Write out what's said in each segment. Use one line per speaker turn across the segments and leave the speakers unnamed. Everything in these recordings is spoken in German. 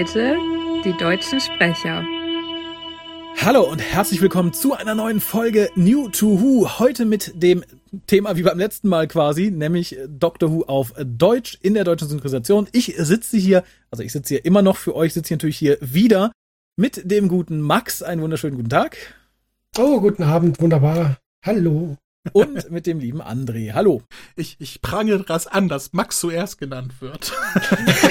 Heute die deutschen Sprecher.
Hallo und herzlich willkommen zu einer neuen Folge New to Who. Heute mit dem Thema wie beim letzten Mal quasi, nämlich Doctor Who auf Deutsch in der deutschen Synchronisation. Ich sitze hier, also ich sitze hier immer noch für euch, sitze hier natürlich hier wieder mit dem guten Max. Einen wunderschönen guten Tag.
Oh, guten Abend, wunderbar. Hallo
und mit dem lieben André. Hallo.
Ich, ich prangere das an, dass Max zuerst genannt wird.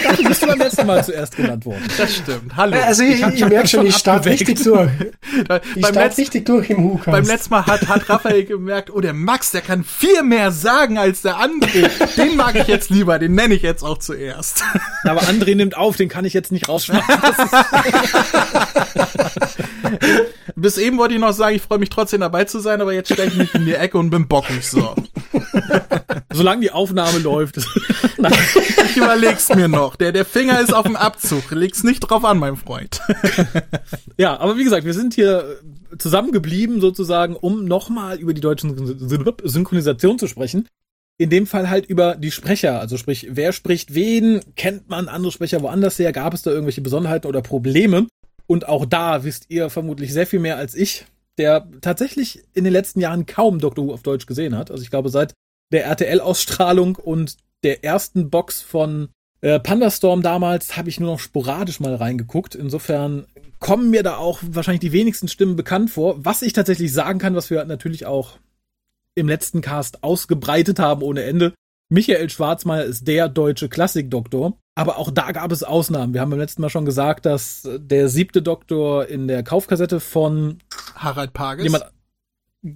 Dafür bist du beim letzten Mal zuerst genannt worden.
Das stimmt. Hallo.
Also ich, ich, ich merke schon, ich starte richtig durch. Ich starte richtig durch im Hukas.
Beim letzten Mal hat, hat Raphael gemerkt, oh, der Max, der kann viel mehr sagen als der André. Den mag ich jetzt lieber, den nenne ich jetzt auch zuerst.
Aber André nimmt auf, den kann ich jetzt nicht rausschmeißen.
Bis eben wollte ich noch sagen, ich freue mich trotzdem dabei zu sein, aber jetzt stelle ich mich in die Ecke und bin bockig so.
Solange die Aufnahme läuft.
ich überleg's mir noch. Der, der Finger ist auf dem Abzug. Leg's nicht drauf an, mein Freund.
ja, aber wie gesagt, wir sind hier zusammengeblieben sozusagen, um nochmal über die deutsche Synchronisation zu sprechen. In dem Fall halt über die Sprecher, also sprich, wer spricht wen, kennt man andere Sprecher woanders her, gab es da irgendwelche Besonderheiten oder Probleme? Und auch da wisst ihr vermutlich sehr viel mehr als ich, der tatsächlich in den letzten Jahren kaum Doctor Who auf Deutsch gesehen hat. Also ich glaube, seit der RTL-Ausstrahlung und der ersten Box von äh, Pandastorm damals habe ich nur noch sporadisch mal reingeguckt. Insofern kommen mir da auch wahrscheinlich die wenigsten Stimmen bekannt vor. Was ich tatsächlich sagen kann, was wir natürlich auch im letzten Cast ausgebreitet haben ohne Ende. Michael Schwarzmeier ist der deutsche Klassikdoktor. Aber auch da gab es Ausnahmen. Wir haben beim letzten Mal schon gesagt, dass der siebte Doktor in der Kaufkassette von
Harald Pages
jemand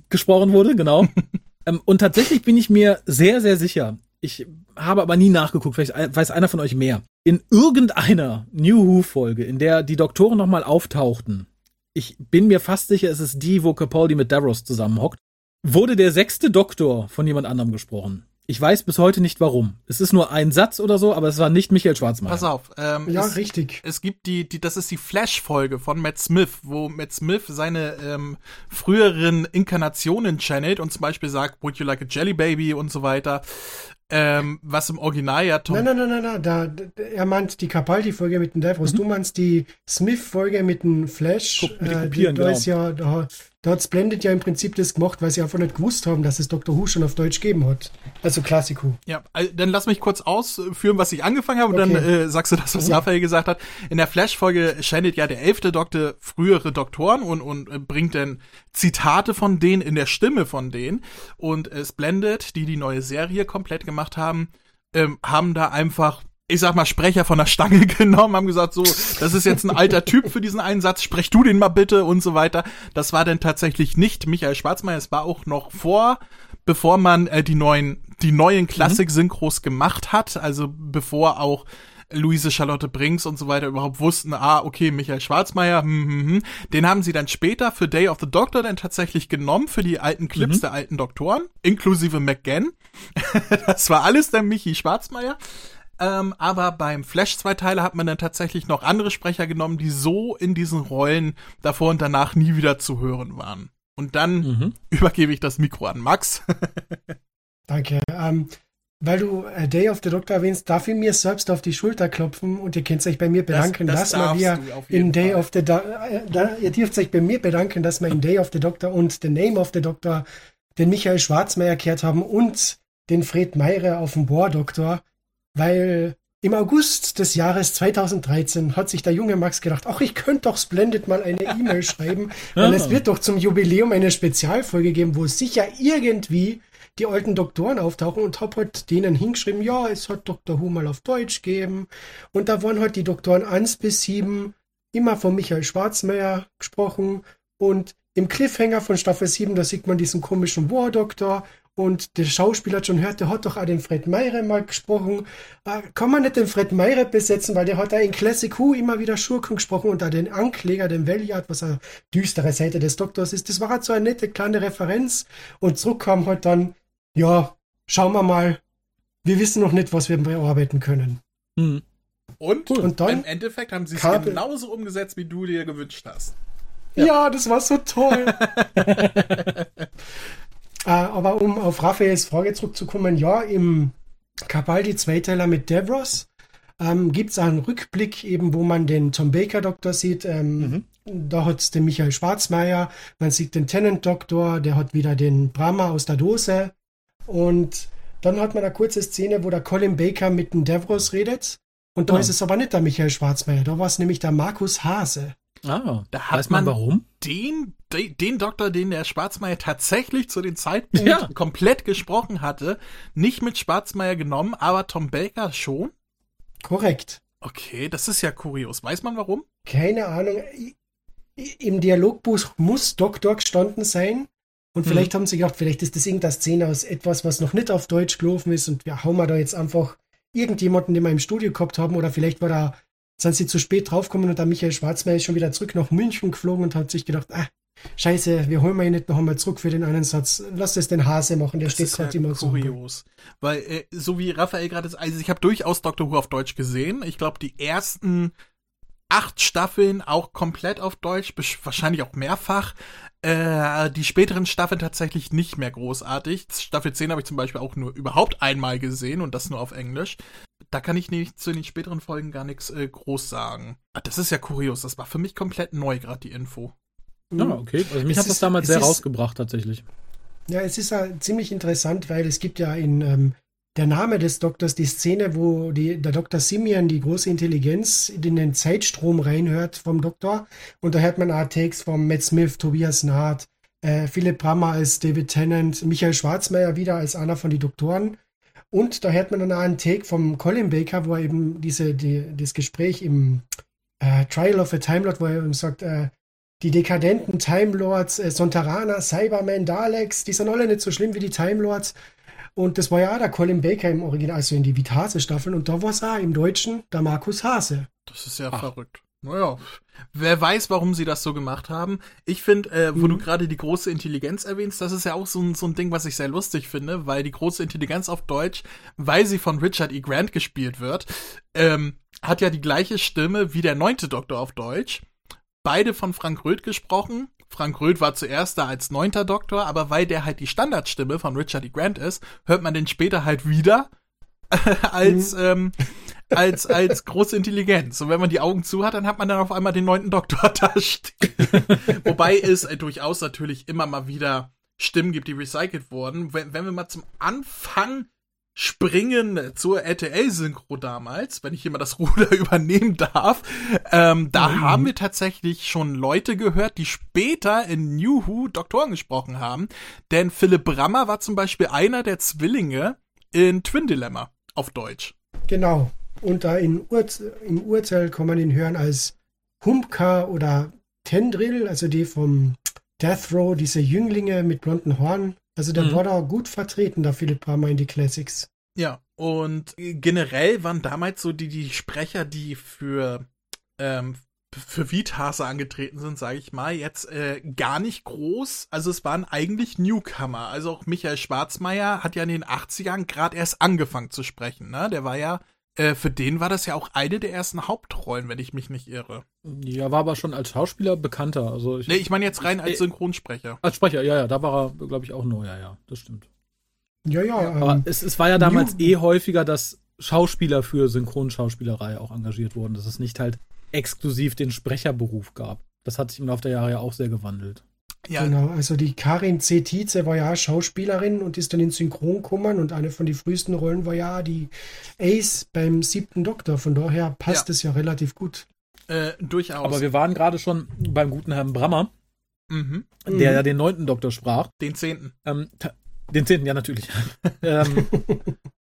gesprochen wurde, genau. ähm, und tatsächlich bin ich mir sehr, sehr sicher. Ich habe aber nie nachgeguckt, vielleicht weiß einer von euch mehr. In irgendeiner New Who-Folge, in der die Doktoren nochmal auftauchten, ich bin mir fast sicher, es ist die, wo Capaldi mit Davros zusammenhockt, wurde der sechste Doktor von jemand anderem gesprochen. Ich weiß bis heute nicht warum. Es ist nur ein Satz oder so, aber es war nicht Michael Schwarzmeier.
Pass auf.
Ähm, ja, es, richtig.
Es gibt die, die, das ist die Flash-Folge von Matt Smith, wo Matt Smith seine ähm, früheren Inkarnationen channelt und zum Beispiel sagt, Would you like a Jelly Baby und so weiter. Ähm, was im Original ja
Tom. Nein, nein, nein, nein, nein. Da, er meint die Capaldi-Folge mit dem Davros. Mhm. Du meinst die Smith-Folge mit dem Flash.
Guck, mit äh, die, da
genau. ist ja, da, da hat Splendid ja im Prinzip das gemacht, weil sie einfach nicht gewusst haben, dass es Doctor Who schon auf Deutsch gegeben hat. Also Klassik Who.
Ja, dann lass mich kurz ausführen, was ich angefangen habe, und okay. dann äh, sagst du das, was Raphael gesagt hat. In der Flash-Folge schneidet ja der elfte Doktor frühere Doktoren und, und äh, bringt dann Zitate von denen in der Stimme von denen. Und äh, Splendid, die die neue Serie komplett gemacht haben, ähm, haben da einfach ich sag mal, Sprecher von der Stange genommen, haben gesagt, so, das ist jetzt ein alter Typ für diesen Einsatz, sprech du den mal bitte und so weiter. Das war dann tatsächlich nicht Michael Schwarzmeier, es war auch noch vor, bevor man äh, die neuen, die neuen Klassik-Synchros gemacht hat, also bevor auch Luise Charlotte Brinks und so weiter überhaupt wussten, ah, okay, Michael Schwarzmeier, hm, hm, hm. den haben sie dann später für Day of the Doctor dann tatsächlich genommen, für die alten Clips mhm. der alten Doktoren, inklusive McGann. das war alles der Michi Schwarzmeier. Ähm, aber beim Flash Zweiteiler hat man dann tatsächlich noch andere Sprecher genommen, die so in diesen Rollen davor und danach nie wieder zu hören waren. Und dann mhm. übergebe ich das Mikro an Max.
Danke. Ähm, weil du äh, Day of the Doctor erwähnst, darf ich mir selbst auf die Schulter klopfen und ihr könnt euch bei mir bedanken, das, das dass wir in Day Fall. of the Do äh, da, ihr dürft euch bei mir bedanken, dass wir in Day of the Doctor und The Name of the Doctor den Michael Schwarzmeier erklärt haben und den Fred Meire auf dem Bohr-Doktor weil im August des Jahres 2013 hat sich der junge Max gedacht, ach, ich könnte doch Splendid mal eine E-Mail schreiben, weil es wird doch zum Jubiläum eine Spezialfolge geben, wo sicher irgendwie die alten Doktoren auftauchen. Und hab halt denen hingeschrieben, ja, es hat Dr. Who mal auf Deutsch gegeben. Und da waren halt die Doktoren 1 bis 7 immer von Michael Schwarzmeier gesprochen. Und im Cliffhanger von Staffel 7, da sieht man diesen komischen War-Doktor und der Schauspieler hat schon gehört, der hat doch auch den Fred Meire mal gesprochen. Äh, kann man nicht den Fred Meire besetzen, weil der hat da in Classic Who immer wieder Schurken gesprochen und da den Ankläger, den Valiant, was eine düstere Seite des Doktors ist. Das war halt so eine nette kleine Referenz und zurück kam halt dann, ja, schauen wir mal, wir wissen noch nicht, was wir bearbeiten können.
Hm. Und, und dann im Endeffekt haben sie es genauso umgesetzt, wie du dir gewünscht hast.
Ja, ja das war so toll. Äh, aber um auf Raphaels Frage zurückzukommen, ja, im Capaldi Zweiteiler mit Devros ähm, gibt es einen Rückblick, eben wo man den Tom Baker Doktor sieht. Ähm, mhm. Da hat es den Michael Schwarzmeier, man sieht den Tennant Doktor, der hat wieder den Brahma aus der Dose. Und dann hat man eine kurze Szene, wo der Colin Baker mit dem Devros redet. Und da ja. ist es aber nicht der Michael Schwarzmeier, da war es nämlich der Markus Hase.
Ah, da hat weiß man, man warum?
Den, den, den Doktor, den der Schwarzmeier tatsächlich zu dem Zeitpunkt ja. komplett gesprochen hatte, nicht mit Schwarzmeier genommen, aber Tom Baker schon.
Korrekt.
Okay, das ist ja kurios. Weiß man warum?
Keine Ahnung. Im Dialogbuch muss Doktor gestanden sein. Und vielleicht hm. haben sie gedacht, vielleicht ist das irgendeine Szene aus etwas, was noch nicht auf Deutsch gelaufen ist und wir hauen wir da jetzt einfach irgendjemanden, den wir im Studio gehabt haben, oder vielleicht war da, sind sie zu spät draufgekommen und dann Michael Schwarzmeier ist schon wieder zurück nach München geflogen und hat sich gedacht, ah, Scheiße, wir holen mal ihn nicht noch einmal zurück für den einen Satz. Lass es den Hase machen, der das steht gerade ja immer
so. kurios. Weil, äh, so wie Raphael gerade, also ich habe durchaus Doctor Who auf Deutsch gesehen. Ich glaube, die ersten acht Staffeln auch komplett auf Deutsch, wahrscheinlich auch mehrfach. Äh, die späteren Staffeln tatsächlich nicht mehr großartig. Staffel 10 habe ich zum Beispiel auch nur überhaupt einmal gesehen und das nur auf Englisch. Da kann ich nicht zu den späteren Folgen gar nichts äh, groß sagen. Ah, das ist ja kurios. Das war für mich komplett neu, gerade die Info.
Ja, okay. Also mich es hat das damals sehr ist, rausgebracht, tatsächlich.
Ja, es ist ja ziemlich interessant, weil es gibt ja in ähm, der Name des Doktors die Szene, wo die, der Dr. Simeon, die große Intelligenz, in den Zeitstrom reinhört vom Doktor. Und da hört man auch Takes von Matt Smith, Tobias Naht, äh, Philipp Brammer als David Tennant, Michael Schwarzmeier wieder als einer von den Doktoren. Und da hört man dann auch einen Take vom Colin Baker, wo er eben diese, die, das Gespräch im äh, Trial of a Time Lord, wo er eben sagt, äh, die dekadenten Time Lords, äh, Sontarana, Cybermen, Daleks, die sind alle nicht so schlimm wie die Time Lords. Und das war ja auch der Colin Baker im Original, also in die Vitase-Staffeln. Und da war es auch im Deutschen der Markus Hase.
Das ist ja Ach. verrückt. Naja, wer weiß, warum sie das so gemacht haben. Ich finde, äh, wo mhm. du gerade die große Intelligenz erwähnst, das ist ja auch so ein, so ein Ding, was ich sehr lustig finde, weil die große Intelligenz auf Deutsch, weil sie von Richard E. Grant gespielt wird, ähm, hat ja die gleiche Stimme wie der neunte Doktor auf Deutsch. Beide von Frank Röth gesprochen. Frank Röth war zuerst da als neunter Doktor, aber weil der halt die Standardstimme von Richard E. Grant ist, hört man den später halt wieder als, ähm, als, als große Intelligenz. Und wenn man die Augen zu hat, dann hat man dann auf einmal den neunten Doktor da stehen. Wobei es äh, durchaus natürlich immer mal wieder Stimmen gibt, die recycelt wurden. Wenn, wenn wir mal zum Anfang springen zur RTL-Synchro damals, wenn ich hier mal das Ruder übernehmen darf. Ähm, da mhm. haben wir tatsächlich schon Leute gehört, die später in New Who Doktoren gesprochen haben. Denn Philipp Brammer war zum Beispiel einer der Zwillinge in Twin Dilemma auf Deutsch.
Genau. Und da in Ur im Urteil kann man ihn hören als Humpka oder Tendril, also die vom Death Row, diese Jünglinge mit blonden Horn. Also der mhm. war da gut vertreten, der Philipp Brammer in die Classics.
Ja, und generell waren damals so die, die Sprecher, die für, ähm, für Vitase angetreten sind, sage ich mal, jetzt äh, gar nicht groß. Also es waren eigentlich Newcomer. Also auch Michael Schwarzmeier hat ja in den 80ern gerade erst angefangen zu sprechen. Ne? Der war ja äh, für den war das ja auch eine der ersten Hauptrollen, wenn ich mich nicht irre.
Ja, war aber schon als Schauspieler bekannter. Also
ich, nee, ich meine jetzt rein als Synchronsprecher.
Als Sprecher, ja, ja, da war er, glaube ich, auch neu, ja, ja, das stimmt.
Ja, ja.
aber ähm, es, es war ja damals New eh häufiger, dass Schauspieler für Synchronschauspielerei auch engagiert wurden, dass es nicht halt exklusiv den Sprecherberuf gab. Das hat sich im Laufe der Jahre ja auch sehr gewandelt.
Ja. Genau, also die Karin C. Tietze war ja Schauspielerin und ist dann in Synchron gekommen und eine von den frühesten Rollen war ja die Ace beim siebten Doktor. Von daher passt ja. es ja relativ gut.
Äh, durchaus.
Aber wir waren gerade schon beim guten Herrn Brammer, mhm. der ja den neunten Doktor sprach.
Den zehnten.
Ähm, den zehnten, ja, natürlich. ähm,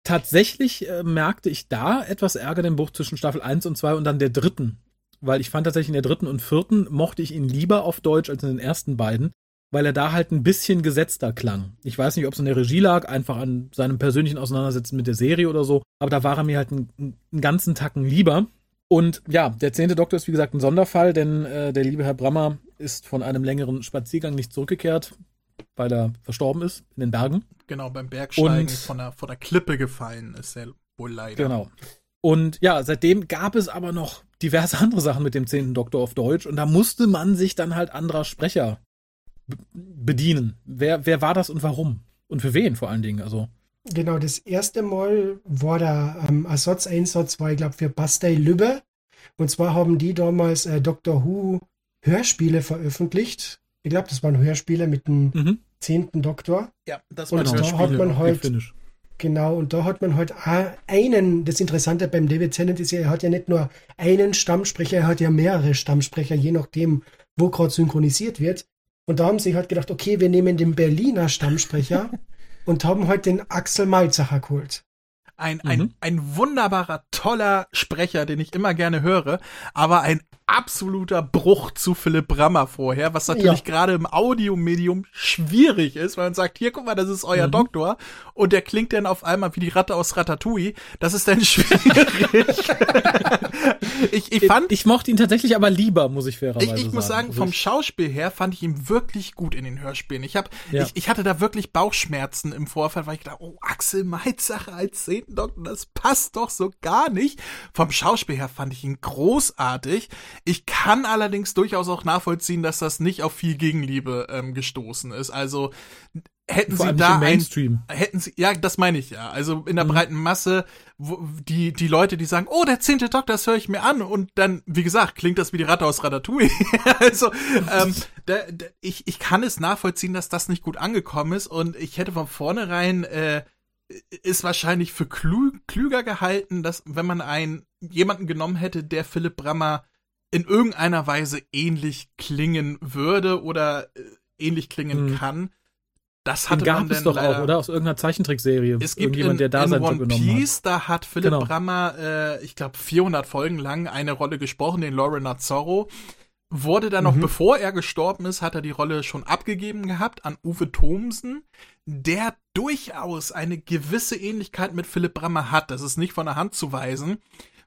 tatsächlich äh, merkte ich da etwas Ärger den Bruch zwischen Staffel 1 und 2 und dann der dritten weil ich fand tatsächlich in der dritten und vierten mochte ich ihn lieber auf Deutsch als in den ersten beiden, weil er da halt ein bisschen gesetzter klang. Ich weiß nicht, ob es in der Regie lag, einfach an seinem persönlichen Auseinandersetzen mit der Serie oder so, aber da war er mir halt einen, einen ganzen Tacken lieber. Und ja, der zehnte Doktor ist wie gesagt ein Sonderfall, denn äh, der liebe Herr Brammer ist von einem längeren Spaziergang nicht zurückgekehrt, weil er verstorben ist in den Bergen.
Genau, beim Bergsteigen und, von, der, von der Klippe gefallen ist er wohl leider.
Genau. Und ja, seitdem gab es aber noch diverse andere Sachen mit dem zehnten Doktor auf Deutsch und da musste man sich dann halt anderer Sprecher bedienen. Wer, wer war das und warum? Und für wen vor allen Dingen? Also.
Genau, das erste Mal war der ähm, Ersatzeinsatz, war ich glaube für Bastei Lübbe. Und zwar haben die damals äh, Doctor Who Hörspiele veröffentlicht. Ich glaube, das waren Hörspiele mit dem mhm. zehnten Doktor.
Ja, das
waren und da hat man halt Genau, und da hat man halt einen, das Interessante beim David Tennant ist ja, er hat ja nicht nur einen Stammsprecher, er hat ja mehrere Stammsprecher, je nachdem, wo gerade synchronisiert wird. Und da haben sie halt gedacht, okay, wir nehmen den Berliner Stammsprecher und haben halt den Axel Malzacher geholt.
Ein, ein, mhm. ein wunderbarer, toller Sprecher, den ich immer gerne höre, aber ein absoluter Bruch zu Philipp Brammer vorher, was natürlich ja. gerade im Audiomedium schwierig ist, weil man sagt, hier, guck mal, das ist euer mhm. Doktor und der klingt dann auf einmal wie die Ratte aus Ratatouille. Das ist dann schwierig.
ich, ich fand, ich mochte ihn tatsächlich aber lieber, muss ich fairerweise
sagen. Ich, ich muss sagen, also vom Schauspiel her fand ich ihn wirklich gut in den Hörspielen. Ich habe, ja. ich, ich hatte da wirklich Bauchschmerzen im Vorfeld, weil ich dachte, oh, Axel Meitzacher als zehnten Doktor, das passt doch so gar nicht. Vom Schauspiel her fand ich ihn großartig. Ich kann allerdings durchaus auch nachvollziehen, dass das nicht auf viel Gegenliebe ähm, gestoßen ist. Also hätten Vor sie da. Ein, hätten sie ja, das meine ich ja. Also in der mhm. breiten Masse, wo, die die Leute, die sagen, oh, der zehnte Doktor, das höre ich mir an und dann, wie gesagt, klingt das wie die Ratte aus Ratatouille. also ähm, da, da, ich ich kann es nachvollziehen, dass das nicht gut angekommen ist und ich hätte von vornherein äh, ist wahrscheinlich für klü klüger gehalten, dass wenn man einen jemanden genommen hätte, der Philipp Brammer in irgendeiner Weise ähnlich klingen würde oder äh, ähnlich klingen mhm. kann. Das hatte
Den gab
man
es doch auch, oder? Aus irgendeiner Zeichentrickserie.
Es gibt in, der da in One Piece, hat. da hat Philipp genau. Brammer, äh, ich glaube, 400 Folgen lang eine Rolle gesprochen, den Lorena Zorro. Wurde dann mhm. noch, bevor er gestorben ist, hat er die Rolle schon abgegeben gehabt an Uwe Thomsen, der durchaus eine gewisse Ähnlichkeit mit Philipp Brammer hat. Das ist nicht von der Hand zu weisen.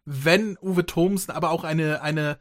Wenn Uwe Thomsen aber auch eine, eine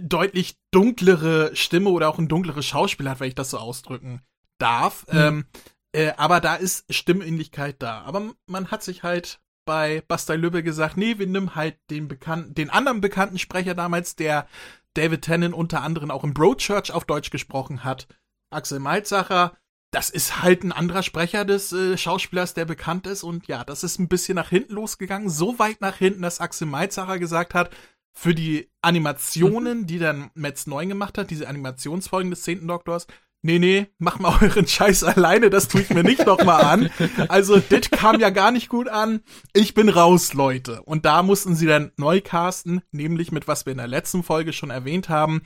deutlich dunklere Stimme oder auch ein dunkleres Schauspiel hat, wenn ich das so ausdrücken darf. Mhm. Ähm, äh, aber da ist Stimmähnlichkeit da. Aber man hat sich halt bei Bastei Lübbe gesagt, nee, wir nehmen halt den bekannten, den anderen bekannten Sprecher damals, der David Tennant unter anderem auch im Broadchurch auf Deutsch gesprochen hat, Axel Malzacher. Das ist halt ein anderer Sprecher des äh, Schauspielers, der bekannt ist. Und ja, das ist ein bisschen nach hinten losgegangen. So weit nach hinten, dass Axel Malzacher gesagt hat, für die Animationen, die dann Metz 9 gemacht hat, diese Animationsfolgen des 10. Doktors, nee, nee, mach mal euren Scheiß alleine, das tue ich mir nicht nochmal an. Also, das kam ja gar nicht gut an. Ich bin raus, Leute. Und da mussten sie dann neu casten, nämlich mit was wir in der letzten Folge schon erwähnt haben,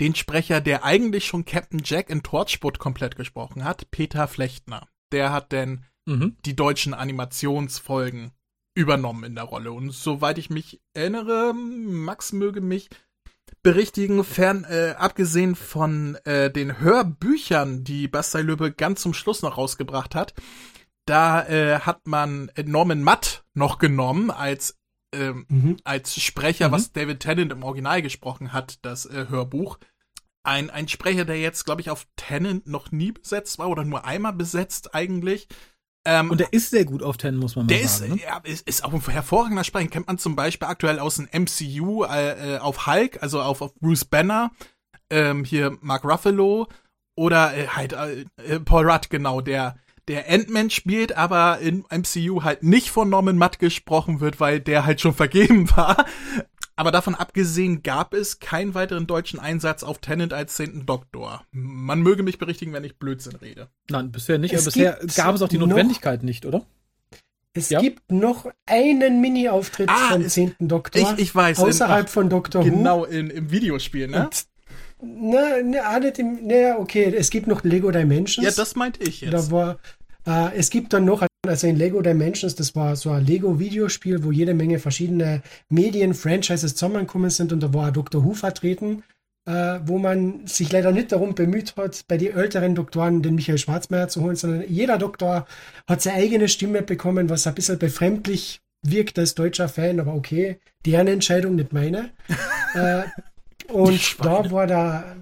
den Sprecher, der eigentlich schon Captain Jack in Torchwood komplett gesprochen hat, Peter Flechtner. Der hat denn mhm. die deutschen Animationsfolgen übernommen in der Rolle. Und soweit ich mich erinnere, Max möge mich berichtigen, fern, äh, abgesehen von äh, den Hörbüchern, die Bastei Löbe ganz zum Schluss noch rausgebracht hat, da äh, hat man Norman Matt noch genommen als ähm, mhm. als Sprecher, mhm. was David Tennant im Original gesprochen hat, das äh, Hörbuch. Ein, ein Sprecher, der jetzt, glaube ich, auf Tennant noch nie besetzt war oder nur einmal besetzt eigentlich.
Ähm, und der ist sehr gut auf Ten, muss man mal
der
sagen.
Der ist, ne? ja, ist, ist auch ein hervorragender Sprecher. Kennt man zum Beispiel aktuell aus dem MCU äh, äh, auf Hulk, also auf, auf Bruce Banner, ähm, hier Mark Ruffalo oder äh, halt äh, äh Paul Rudd, genau, der der Ant-Man spielt, aber in MCU halt nicht von Norman Matt gesprochen wird, weil der halt schon vergeben war. Aber davon abgesehen gab es keinen weiteren deutschen Einsatz auf Tennant als zehnten Doktor. Man möge mich berichtigen, wenn ich Blödsinn rede.
Nein, bisher nicht. Es bisher gab es auch die Notwendigkeit nicht, oder?
Es ja? gibt noch einen Mini-Auftritt ah, vom zehnten Doktor.
Ich, ich weiß.
Außerhalb in, von Doctor
genau, Who. Genau, in, im Videospiel, ne? Und,
na, nicht im, na, okay, es gibt noch Lego Dimensions.
Ja, das meinte ich jetzt.
Da war, äh, es gibt dann noch also in Lego Dimensions, das war so ein Lego-Videospiel, wo jede Menge verschiedene Medien-Franchises zusammengekommen sind und da war Dr. Who vertreten, äh, wo man sich leider nicht darum bemüht hat, bei den älteren Doktoren den Michael Schwarzmeier zu holen, sondern jeder Doktor hat seine eigene Stimme bekommen, was ein bisschen befremdlich wirkt als deutscher Fan, aber okay, deren Entscheidung, nicht meine. äh, und da war da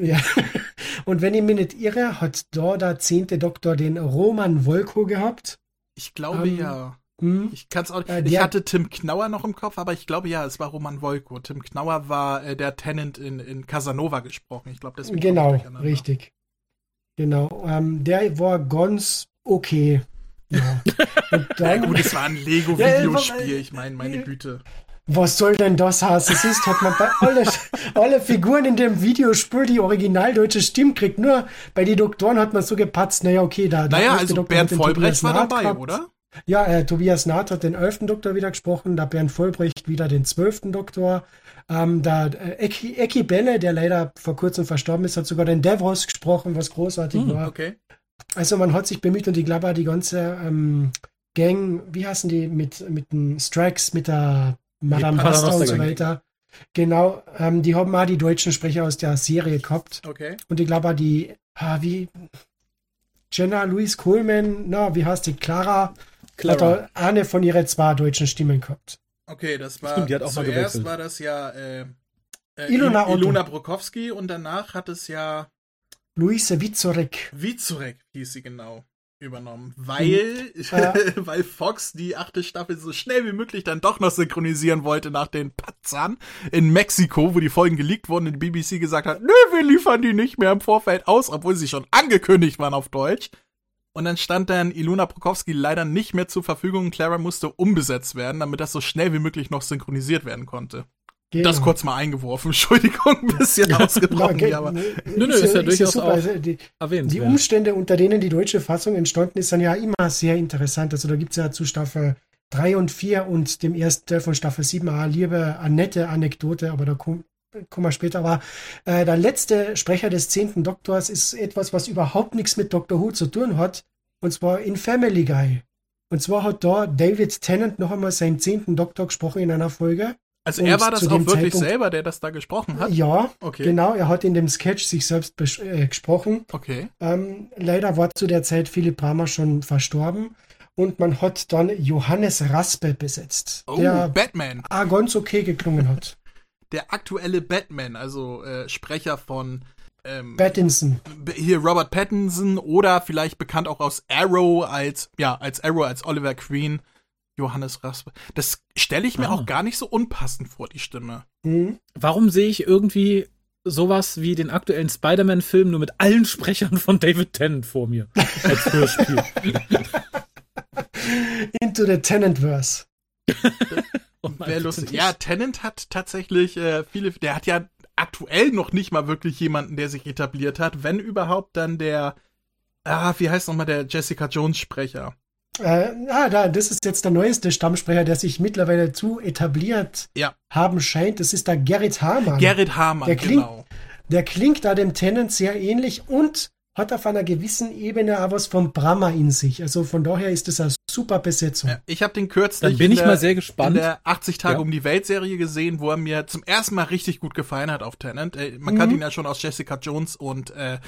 ja, und wenn ich mich nicht irre, hat da der zehnte Doktor den Roman Volko gehabt.
Ich glaube ähm, ja. Hm? Ich kann's auch. Äh, ich hatte Tim Knauer noch im Kopf, aber ich glaube ja, es war Roman Volko. Tim Knauer war äh, der Tenant in, in Casanova gesprochen. Ich glaube, deswegen.
Genau, richtig. Genau. Ähm, der war ganz okay. Ja.
Und dann, ja, gut, es war ein Lego-Videospiel, ich meine, meine Güte
was soll denn das heißen? Es ist, hat man bei alle, alle Figuren in dem Videospiel die originaldeutsche Stimme kriegt. Nur bei den Doktoren hat man so gepatzt, naja, okay, da.
Naja, also Doktor Bernd Vollbrecht war dabei, gehabt. oder?
Ja, äh, Tobias Naht hat den elften Doktor wieder gesprochen, da Bernd Vollbrecht wieder den zwölften Doktor. Ähm, da äh, Eki, Eki Benne, der leider vor kurzem verstorben ist, hat sogar den Devos gesprochen, was großartig hm, war.
Okay.
Also man hat sich bemüht und ich glaube, die ganze ähm, Gang, wie heißen die, mit, mit den Strikes, mit der Madame Pasta und so weiter. Genau, ähm, die haben auch die deutschen Sprecher aus der Serie gehabt.
Okay.
Und ich glaube, die, ah, wie Jenna Louise Coleman, na, wie heißt die? Clara, Clara. hat eine von ihren zwei deutschen Stimmen gehabt.
Okay, das war Stimmt, die hat auch zuerst war das ja äh, äh, Ilona, Ilona Brokowski und danach hat es ja
Luise Vizorek.
Vizorek hieß sie genau übernommen, weil, ja. weil Fox die achte Staffel so schnell wie möglich dann doch noch synchronisieren wollte nach den Patzern in Mexiko, wo die Folgen geleakt wurden und die BBC gesagt hat, nö, wir liefern die nicht mehr im Vorfeld aus, obwohl sie schon angekündigt waren auf Deutsch. Und dann stand dann Ilona Prokowski leider nicht mehr zur Verfügung. Clara musste umbesetzt werden, damit das so schnell wie möglich noch synchronisiert werden konnte. Genau. Das kurz mal eingeworfen. Entschuldigung, ein bisschen ja, ausgebrochen. Ja, aber
nö, nö, ist, ist ja durchaus auch also
die, erwähnt. Die Umstände, unter denen die deutsche Fassung entstanden ist, sind ja immer sehr interessant. Also da gibt es ja zu Staffel 3 und 4 und dem ersten Teil von Staffel 7 eine liebe, nette Anekdote, aber da kommen kommen wir später, aber äh, der letzte Sprecher des zehnten Doktors ist etwas, was überhaupt nichts mit Doctor Who zu tun hat, und zwar in Family Guy. Und zwar hat da David Tennant noch einmal seinen zehnten Doktor gesprochen in einer Folge.
Also er war das auch wirklich Zeitpunkt, selber, der das da gesprochen hat?
Ja, okay. genau. Er hat in dem Sketch sich selbst äh, gesprochen.
Okay.
Ähm, leider war zu der Zeit Philipp Bramer schon verstorben. Und man hat dann Johannes Raspe besetzt.
Oh, der Batman.
Ah, ganz okay geklungen hat.
Der aktuelle Batman, also äh, Sprecher von ähm,
Pattinson.
Hier Robert Pattinson oder vielleicht bekannt auch aus Arrow als, ja, als Arrow, als Oliver Queen. Johannes Raspe. Das stelle ich mir ah. auch gar nicht so unpassend vor, die Stimme.
Mhm. Warum sehe ich irgendwie sowas wie den aktuellen Spider-Man-Film nur mit allen Sprechern von David Tennant vor mir als Hörspiel?
Into the Tennantverse.
oh lustig. Ja, Tennant hat tatsächlich äh, viele, der hat ja aktuell noch nicht mal wirklich jemanden, der sich etabliert hat. Wenn überhaupt, dann der, ah, wie heißt nochmal der Jessica Jones Sprecher?
Äh, ah, da, das ist jetzt der neueste Stammsprecher, der sich mittlerweile zu etabliert
ja.
haben scheint. Das ist der Gerrit Hamann.
Gerrit Hamann,
der klingt,
genau.
Der klingt da dem Tennant sehr ähnlich und hat auf einer gewissen Ebene auch was von Brahma in sich. Also von daher ist es eine super Besetzung. Ja,
ich habe den kürzlich
Dann bin ich der, mal sehr gespannt.
in der 80 Tage ja. um die Welt Serie gesehen, wo er mir zum ersten Mal richtig gut gefallen hat auf Tennant. Äh, man mhm. kannte ihn ja schon aus Jessica Jones und äh,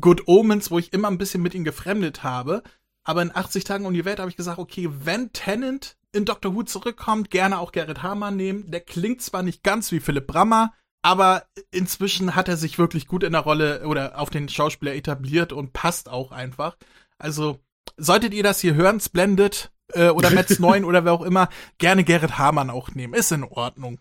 Good Omens, wo ich immer ein bisschen mit ihm gefremdet habe. Aber in 80 Tagen um die Welt habe ich gesagt, okay, wenn Tennant in Doctor Who zurückkommt, gerne auch Gerrit Hamann nehmen. Der klingt zwar nicht ganz wie Philipp Brammer, aber inzwischen hat er sich wirklich gut in der Rolle oder auf den Schauspieler etabliert und passt auch einfach. Also, solltet ihr das hier hören, Splendid äh, oder Metz 9 oder wer auch immer, gerne Gerrit Hamann auch nehmen. Ist in Ordnung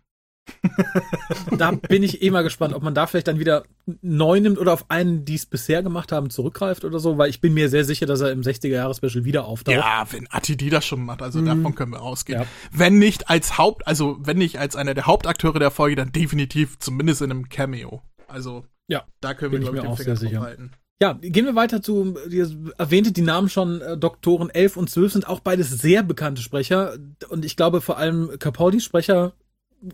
da bin ich eh mal gespannt, ob man da vielleicht dann wieder neu nimmt oder auf einen, die es bisher gemacht haben, zurückgreift oder so, weil ich bin mir sehr sicher, dass er im 60er-Jahres-Special wieder auftaucht.
Ja, wenn Atidi das schon macht, also mhm. davon können wir ausgehen. Ja. Wenn nicht als Haupt, also wenn nicht als einer der Hauptakteure der Folge, dann definitiv zumindest in einem Cameo. Also
ja,
da können wir, glaube ich, den Finger drauf halten.
Ja, gehen wir weiter zu, ihr erwähntet die Namen schon, äh, Doktoren 11 und 12 sind auch beides sehr bekannte Sprecher und ich glaube vor allem Capaldis Sprecher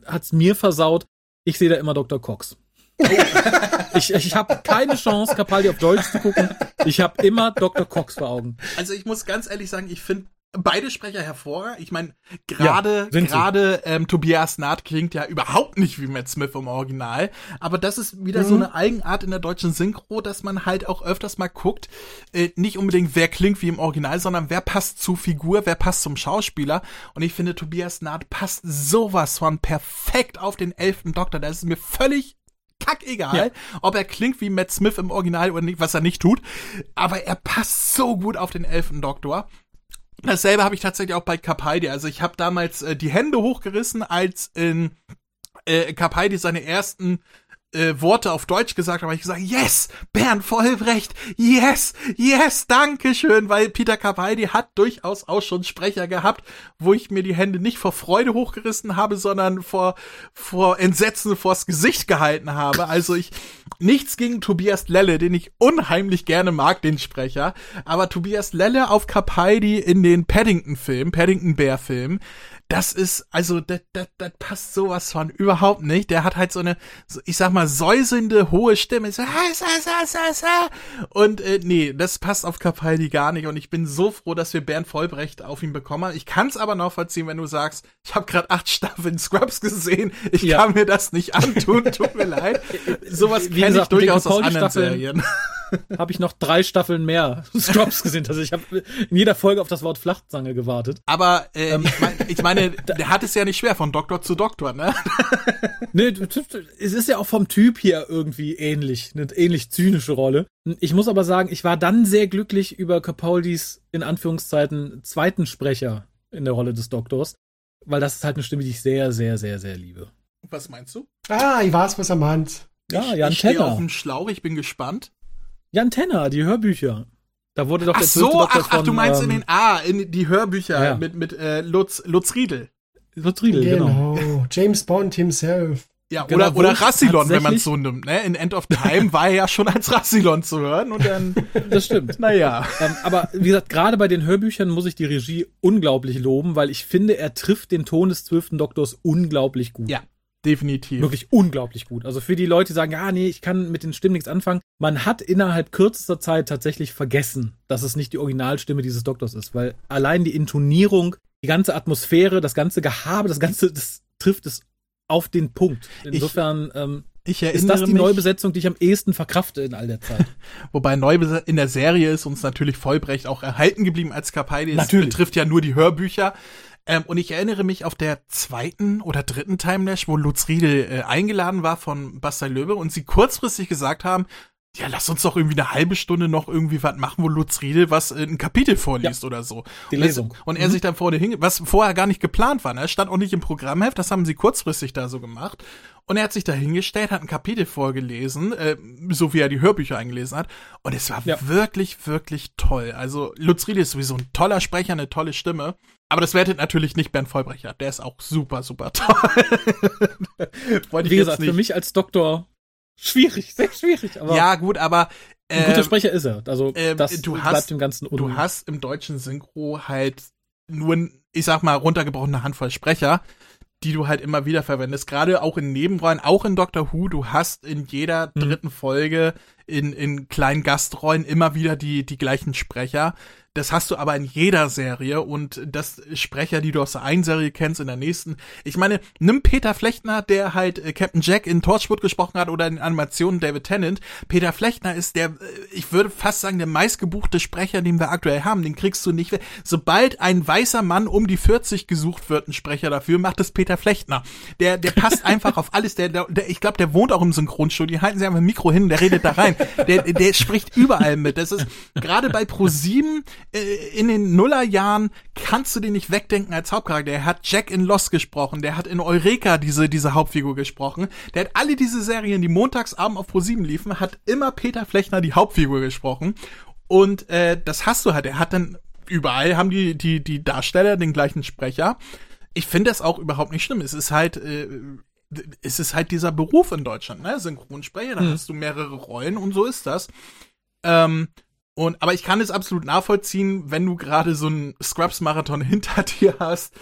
hat's mir versaut. Ich sehe da immer Dr. Cox. ich ich habe keine Chance, Capaldi auf Deutsch zu gucken. Ich habe immer Dr. Cox vor Augen.
Also ich muss ganz ehrlich sagen, ich finde beide Sprecher hervor. Ich meine, gerade ja, gerade ähm, Tobias Naht klingt ja überhaupt nicht wie Matt Smith im Original, aber das ist wieder mhm. so eine Eigenart in der deutschen Synchro, dass man halt auch öfters mal guckt, äh, nicht unbedingt wer klingt wie im Original, sondern wer passt zur Figur, wer passt zum Schauspieler und ich finde Tobias Naht passt sowas von perfekt auf den elften Doktor, da ist es mir völlig kackegal, ja. ob er klingt wie Matt Smith im Original oder nicht, was er nicht tut. Aber er passt so gut auf den elften Doktor. Dasselbe habe ich tatsächlich auch bei Capaldi. Also ich habe damals äh, die Hände hochgerissen, als in äh, Capaldi seine ersten äh, Worte auf Deutsch gesagt habe, ich gesagt, yes, Bernd Vollbrecht, yes, yes, danke schön, weil Peter Capaldi hat durchaus auch schon Sprecher gehabt, wo ich mir die Hände nicht vor Freude hochgerissen habe, sondern vor, vor Entsetzen vors Gesicht gehalten habe. Also ich, nichts gegen Tobias Lelle, den ich unheimlich gerne mag, den Sprecher, aber Tobias Lelle auf Capaldi in den Paddington-Film, Paddington-Bär-Film, das ist, also, das, das, das passt sowas von überhaupt nicht. Der hat halt so eine, ich sag mal, säuselnde, hohe Stimme. So, und äh, nee, das passt auf Capaldi gar nicht. Und ich bin so froh, dass wir Bernd Vollbrecht auf ihn bekommen haben. Ich kann es aber noch verziehen, wenn du sagst, ich habe gerade acht Staffeln Scrubs gesehen. Ich ja. kann mir das nicht antun, tut mir leid. Sowas kenne ich durchaus aus anderen Serien
habe ich noch drei Staffeln mehr Scrubs gesehen. Also ich habe in jeder Folge auf das Wort Flachzange gewartet.
Aber äh, ähm. ich, mein, ich meine, der hat es ja nicht schwer von Doktor zu Doktor, ne?
nee, es ist ja auch vom Typ hier irgendwie ähnlich, eine ähnlich zynische Rolle. Ich muss aber sagen, ich war dann sehr glücklich über Capaldis in Anführungszeiten zweiten Sprecher in der Rolle des Doktors, weil das ist halt eine Stimme, die ich sehr, sehr, sehr, sehr liebe.
Was meinst du?
Ah, ich weiß, was er meint.
Ja, Jan ich Tenner. auf dem Schlauch, ich bin gespannt.
Jan Tenner, die Hörbücher. Da wurde doch
ach der so, ach, ach, du meinst ähm, in den A, in die Hörbücher ja. mit mit äh, Lutz Lutz Riedel.
Lutz Riedel, genau.
genau. James Bond himself.
Ja, genau, oder, oder Rassilon, wenn man es so nimmt. Ne? In End of Time war er ja schon als Rassilon zu hören und dann.
Das stimmt.
naja.
Ähm, aber wie gesagt, gerade bei den Hörbüchern muss ich die Regie unglaublich loben, weil ich finde, er trifft den Ton des zwölften Doktors unglaublich gut.
Ja, Definitiv.
Wirklich unglaublich gut. Also für die Leute, die sagen, ja, nee, ich kann mit den Stimmen nichts anfangen. Man hat innerhalb kürzester Zeit tatsächlich vergessen, dass es nicht die Originalstimme dieses Doktors ist, weil allein die Intonierung, die ganze Atmosphäre, das ganze Gehabe, das ganze, das trifft es auf den Punkt. Insofern, ich, ähm, ich ist das die mich, Neubesetzung, die ich am ehesten verkrafte in all der Zeit.
Wobei neu in der Serie ist uns natürlich Vollbrecht auch erhalten geblieben als Capaldi. Das betrifft ja nur die Hörbücher. Ähm, und ich erinnere mich auf der zweiten oder dritten Timelash, wo Lutz Riedel äh, eingeladen war von Bastei Löwe und sie kurzfristig gesagt haben, ja, lass uns doch irgendwie eine halbe Stunde noch irgendwie was machen, wo Lutz Riedel was äh, ein Kapitel vorliest ja, oder so.
Die Lesung.
Und, und er mhm. sich dann vorne hin, was vorher gar nicht geplant war, ne? stand auch nicht im Programmheft, das haben sie kurzfristig da so gemacht. Und er hat sich da hingestellt, hat ein Kapitel vorgelesen, äh, so wie er die Hörbücher eingelesen hat. Und es war ja. wirklich, wirklich toll. Also Lutz Riedel ist sowieso ein toller Sprecher, eine tolle Stimme. Aber das wertet natürlich nicht Bernd Vollbrecher. Der ist auch super, super toll.
Wie gesagt, für mich als Doktor schwierig, sehr schwierig.
Aber ja, gut, aber
äh, ein guter ähm, Sprecher ist er. Also äh, das du bleibt hast, dem Ganzen
un Du hast im deutschen Synchro halt nur, ich sag mal, runtergebrochene Handvoll Sprecher die du halt immer wieder verwendest. Gerade auch in Nebenrollen, auch in Doctor Who, du hast in jeder mhm. dritten Folge in, in kleinen Gastrollen immer wieder die, die gleichen Sprecher. Das hast du aber in jeder Serie und das Sprecher, die du aus der einen Serie kennst, in der nächsten. Ich meine, nimm Peter Flechtner, der halt äh, Captain Jack in Torchwood gesprochen hat oder in Animationen David Tennant. Peter Flechtner ist der, äh, ich würde fast sagen, der meistgebuchte Sprecher, den wir aktuell haben. Den kriegst du nicht. Sobald ein weißer Mann um die 40 gesucht wird, ein Sprecher dafür, macht es Peter Flechtner. Der, der passt einfach auf alles. Der, der, ich glaube, der wohnt auch im Synchronstudio. Halten Sie einfach ein Mikro hin, der redet da rein. Der, der spricht überall mit. Das ist gerade bei Pro7 äh, in den Nullerjahren kannst du den nicht wegdenken als Hauptcharakter. Der hat Jack in Lost gesprochen, der hat in Eureka diese, diese Hauptfigur gesprochen. Der hat alle diese Serien, die montagsabend auf Pro7 liefen, hat immer Peter Flechner die Hauptfigur gesprochen. Und äh, das hast du halt. Er hat dann überall haben die, die, die Darsteller den gleichen Sprecher. Ich finde das auch überhaupt nicht schlimm. Es ist halt, äh, es ist halt dieser Beruf in Deutschland, ne? Synchronsprecher, da hm. hast du mehrere Rollen und so ist das. Ähm, und, aber ich kann es absolut nachvollziehen, wenn du gerade so einen Scrubs-Marathon hinter dir hast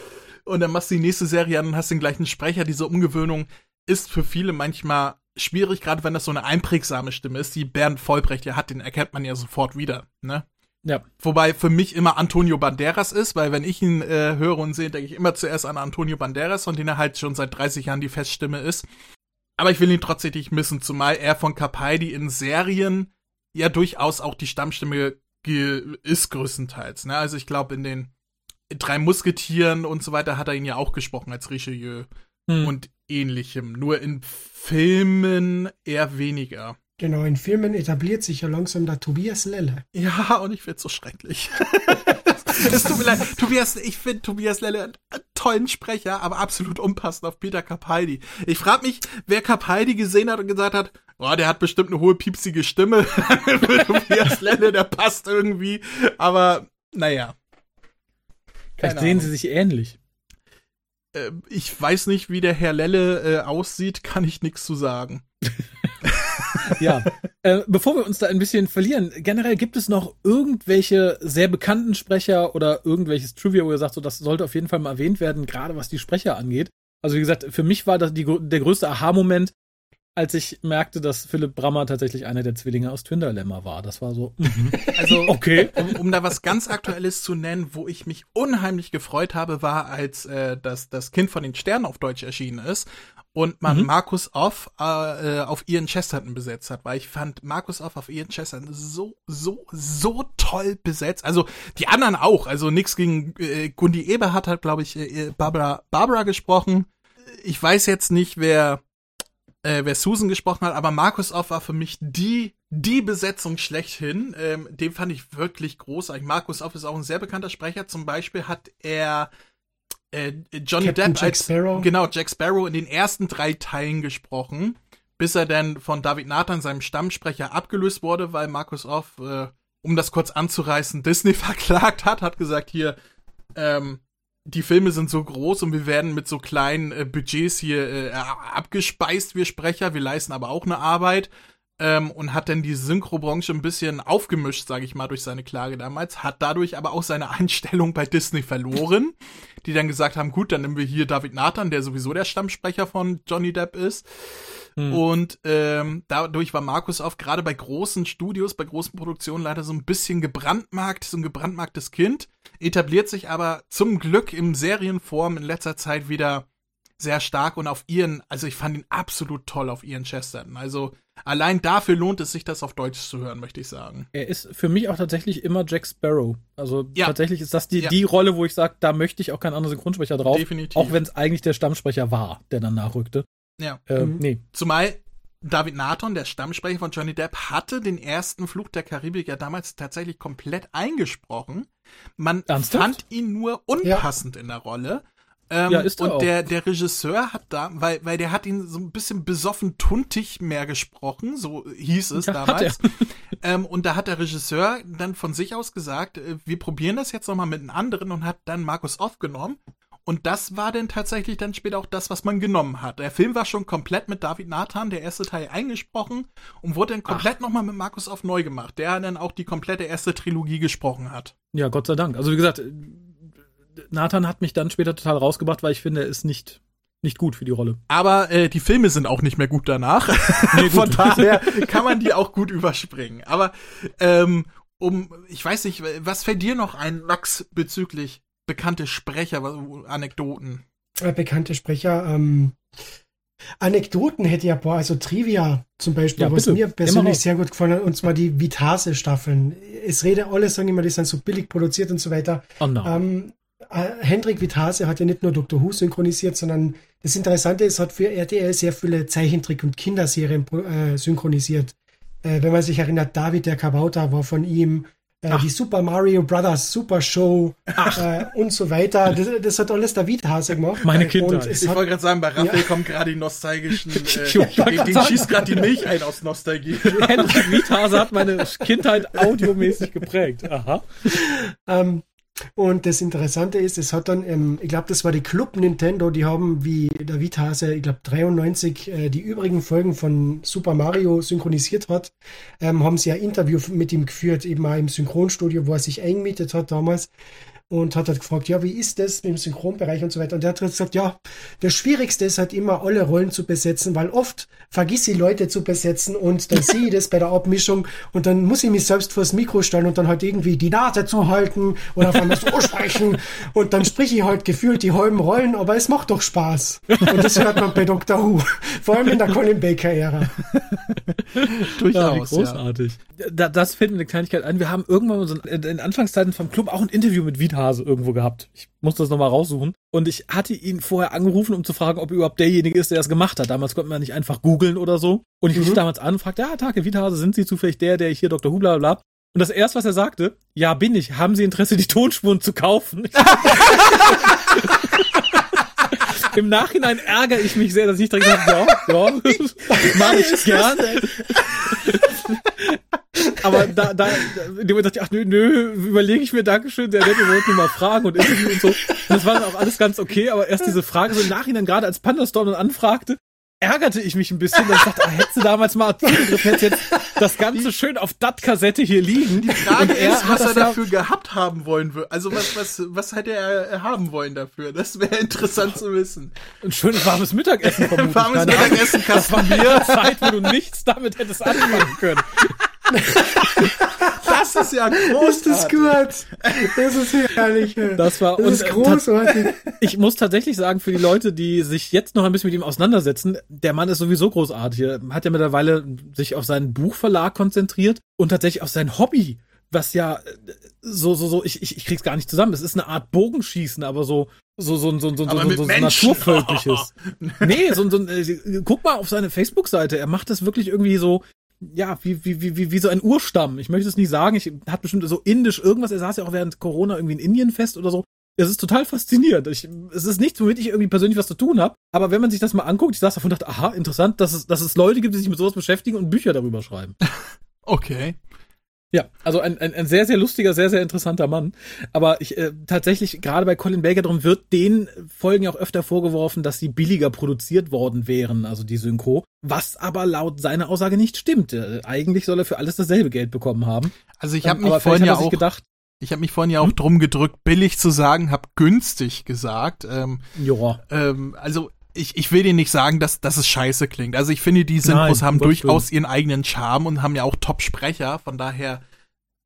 und dann machst du die nächste Serie an und hast den gleichen Sprecher. Diese Umgewöhnung ist für viele manchmal schwierig, gerade wenn das so eine einprägsame Stimme ist, die Bernd Vollbrecht ja hat, den erkennt man ja sofort wieder, ne? Ja. Wobei für mich immer Antonio Banderas ist, weil wenn ich ihn äh, höre und sehe, denke ich immer zuerst an Antonio Banderas, von dem er halt schon seit 30 Jahren die Feststimme ist. Aber ich will ihn trotzdem nicht missen, zumal er von Capaldi in Serien ja durchaus auch die Stammstimme ist größtenteils. Ne? Also ich glaube, in den drei Musketieren und so weiter hat er ihn ja auch gesprochen als Richelieu hm. und ähnlichem. Nur in Filmen eher weniger.
Genau, in Filmen etabliert sich ja langsam der Tobias Lelle.
Ja, und ich find's so schrecklich. es tut mir leid. Tobias, ich finde Tobias Lelle ein tollen Sprecher, aber absolut unpassend auf Peter Capaldi. Ich frage mich, wer Capaldi gesehen hat und gesagt hat, oh, der hat bestimmt eine hohe piepsige Stimme. Tobias Lelle, der passt irgendwie. Aber naja.
Vielleicht sehen sie sich ähnlich.
Äh, ich weiß nicht, wie der Herr Lelle äh, aussieht, kann ich nichts zu sagen.
ja. Äh, bevor wir uns da ein bisschen verlieren, generell gibt es noch irgendwelche sehr bekannten Sprecher oder irgendwelches Trivia, wo ihr sagt, so das sollte auf jeden Fall mal erwähnt werden, gerade was die Sprecher angeht. Also wie gesagt, für mich war das die, der größte Aha-Moment, als ich merkte, dass Philipp Brammer tatsächlich einer der Zwillinge aus Twinderlemma war. Das war so. Mhm.
Also, okay. Um, um, da was ganz Aktuelles zu nennen, wo ich mich unheimlich gefreut habe, war, als äh, das, das Kind von den Sternen auf Deutsch erschienen ist und man mhm. Markus Off äh, auf Ian Chesterton besetzt hat, weil ich fand Markus Off auf Ian Chesterton so, so, so toll besetzt. Also die anderen auch. Also nix gegen äh, Gundi Eberhardt hat, glaube ich, äh, Barbara, Barbara gesprochen. Ich weiß jetzt nicht, wer äh, wer Susan gesprochen hat, aber Markus Off war für mich die die Besetzung schlechthin. Ähm, den fand ich wirklich großartig. Markus Off ist auch ein sehr bekannter Sprecher. Zum Beispiel hat er äh, Johnny Captain Depp
Jack als Sparrow.
genau Jack Sparrow in den ersten drei Teilen gesprochen, bis er dann von David Nathan, seinem Stammsprecher, abgelöst wurde, weil Markus Off, äh, um das kurz anzureißen, Disney verklagt hat, hat gesagt hier. Ähm, die Filme sind so groß und wir werden mit so kleinen äh, Budgets hier äh, abgespeist, wir Sprecher, wir leisten aber auch eine Arbeit. Ähm, und hat dann die Synchrobranche ein bisschen aufgemischt, sage ich mal, durch seine Klage damals, hat dadurch aber auch seine Einstellung bei Disney verloren, die dann gesagt haben, gut, dann nehmen wir hier David Nathan, der sowieso der Stammsprecher von Johnny Depp ist. Hm. Und ähm, dadurch war Markus auch gerade bei großen Studios, bei großen Produktionen leider so ein bisschen gebrandmarkt, so ein gebrandmarktes Kind, etabliert sich aber zum Glück im Serienform in letzter Zeit wieder sehr stark und auf ihren, also ich fand ihn absolut toll auf ihren Chesterton. Also allein dafür lohnt es sich, das auf Deutsch zu hören, möchte ich sagen.
Er ist für mich auch tatsächlich immer Jack Sparrow. Also ja. tatsächlich ist das die, ja. die Rolle, wo ich sage, da möchte ich auch keinen anderen Synchronsprecher drauf.
Definitiv.
Auch wenn es eigentlich der Stammsprecher war, der dann nachrückte.
Ja. Ähm, mhm. nee. Zumal David Nathan, der Stammsprecher von Johnny Depp, hatte den ersten Fluch der Karibik ja damals tatsächlich komplett eingesprochen. Man Ernsthaft? fand ihn nur unpassend ja. in der Rolle. Ähm, ja, ist und auch. der der Regisseur hat da, weil weil der hat ihn so ein bisschen besoffen tuntig mehr gesprochen, so hieß es ja, damals. ähm, und da hat der Regisseur dann von sich aus gesagt, äh, wir probieren das jetzt nochmal mit einem anderen und hat dann Markus aufgenommen und das war dann tatsächlich dann später auch das, was man genommen hat. Der Film war schon komplett mit David Nathan, der erste Teil, eingesprochen und wurde dann komplett nochmal mit Markus auf neu gemacht, der dann auch die komplette erste Trilogie gesprochen hat.
Ja, Gott sei Dank. Also wie gesagt, Nathan hat mich dann später total rausgebracht, weil ich finde, er ist nicht nicht gut für die Rolle.
Aber äh, die Filme sind auch nicht mehr gut danach. Nee, gut. Von daher kann man die auch gut überspringen. Aber ähm, um, ich weiß nicht, was fällt dir noch ein, Max, bezüglich bekannte Sprecher, Anekdoten?
Äh, bekannte Sprecher, ähm, Anekdoten hätte ja, boah, also Trivia zum Beispiel, ja, was mir persönlich sehr gut gefallen hat, und zwar die Vitase-Staffeln. Es rede alle, sagen immer, die sind so billig produziert und so weiter. Oh no. ähm, äh, Hendrik Vitase hat ja nicht nur Dr. Who synchronisiert, sondern das Interessante ist, hat für RTL sehr viele Zeichentrick- und Kinderserien äh, synchronisiert. Äh, wenn man sich erinnert, David der Kabauter war von ihm, äh, die Super Mario Brothers Super Show äh, und so weiter. Das, das, hat alles David Hase gemacht.
Meine Kinder.
Ich wollte gerade sagen, bei Raphael ja. kommt gerade die nostalgischen, äh, den, den schießt gerade die Milch ein aus Nostalgie.
David Hase hat meine Kindheit audiomäßig geprägt. Aha.
Ähm, und das Interessante ist, es hat dann, ähm, ich glaube, das war die Club Nintendo, die haben wie der Vitase, ich glaube 93, äh, die übrigen Folgen von Super Mario synchronisiert hat, ähm, haben sie ein Interview mit ihm geführt, eben auch im Synchronstudio, wo er sich eingemietet hat damals und hat halt gefragt, ja, wie ist das im Synchronbereich und so weiter. Und der hat halt gesagt, ja, das Schwierigste ist halt immer, alle Rollen zu besetzen, weil oft vergiss ich Leute zu besetzen und dann sehe ich das bei der Abmischung und dann muss ich mich selbst vors Mikro stellen und dann halt irgendwie die Nase zuhalten oder auf einmal so sprechen und dann sprich ich halt gefühlt die halben Rollen, aber es macht doch Spaß. Und das hört man bei Dr. Who. Vor allem in der Colin Baker-Ära.
Durchaus. Ja, großartig. Ja. das fällt mir eine Kleinigkeit ein. Wir haben irgendwann in den Anfangszeiten vom Club auch ein Interview mit Vita Hase irgendwo gehabt. Ich muss das nochmal raussuchen. Und ich hatte ihn vorher angerufen, um zu fragen, ob er überhaupt derjenige ist, der das gemacht hat. Damals konnte man nicht einfach googeln oder so. Und ich mhm. rief damals an und fragte, ja, Tage Wiethase, sind Sie zufällig der, der hier Dr. Hu, bla. Und das erste, was er sagte, ja, bin ich. Haben Sie Interesse, die Tonspuren zu kaufen? Im Nachhinein ärgere ich mich sehr, dass ich direkt sage, ja, ja, mach ich gern. Aber da, da, in dem dachte ich, ach nö, nö, überlege ich mir, Dankeschön, der nette wollte nur mal fragen und Interview und so. Und das war dann auch alles ganz okay, aber erst diese Frage so im Nachhinein, gerade als Pandastorm dann anfragte, ärgerte ich mich ein bisschen, dass ich dachte, ah, hättest du damals mal zugegriffen, hättest jetzt das Ganze schön auf DAT-Kassette hier liegen.
Die Frage ist, was er dafür ja gehabt haben wollen würde. Also was, was, was hätte er haben wollen dafür? Das wäre interessant zu wissen.
Ein schönes warmes Mittagessen
warmes Mittagessen, Kasten Bier.
Zeit, wo du nichts damit hättest anfangen können.
Das ist ja großartig.
Das ist gut. Das ist herrlich.
Das war
das ist großartig.
Ich muss tatsächlich sagen, für die Leute, die sich jetzt noch ein bisschen mit ihm auseinandersetzen, der Mann ist sowieso großartig. Er hat ja mittlerweile sich auf seinen Buchverlag konzentriert und tatsächlich auf sein Hobby, was ja so, so, so, ich, ich, ich krieg's gar nicht zusammen. Es ist eine Art Bogenschießen, aber so, so, so, so, so,
so,
so,
so
naturvölkliches. Oh. Nee, so, so, äh, guck mal auf seine Facebook-Seite. Er macht das wirklich irgendwie so, ja, wie, wie, wie, wie so ein Urstamm. Ich möchte es nicht sagen, ich hat bestimmt so indisch irgendwas. Er saß ja auch während Corona irgendwie in Indien fest oder so. Es ist total faszinierend. Ich, es ist nichts, womit ich irgendwie persönlich was zu tun habe. Aber wenn man sich das mal anguckt, ich saß davon und dachte, aha, interessant, dass es, dass es Leute gibt, die sich mit sowas beschäftigen und Bücher darüber schreiben.
Okay.
Ja, also ein, ein, ein sehr, sehr lustiger, sehr, sehr interessanter Mann. Aber ich äh, tatsächlich, gerade bei Colin Baker drum wird den Folgen ja auch öfter vorgeworfen, dass sie billiger produziert worden wären, also die Synchro. Was aber laut seiner Aussage nicht stimmt. Äh, eigentlich soll er für alles dasselbe Geld bekommen haben.
Also ich habe ähm, mich vorhin ja auch
gedacht.
Ich habe mich vorhin ja auch hm? drum gedrückt, billig zu sagen, hab günstig gesagt. Ähm,
ja.
Ähm, also ich, ich will dir nicht sagen, dass, dass es scheiße klingt. Also ich finde, die Synchros Nein, haben durchaus stimmt. ihren eigenen Charme und haben ja auch Top-Sprecher. Von daher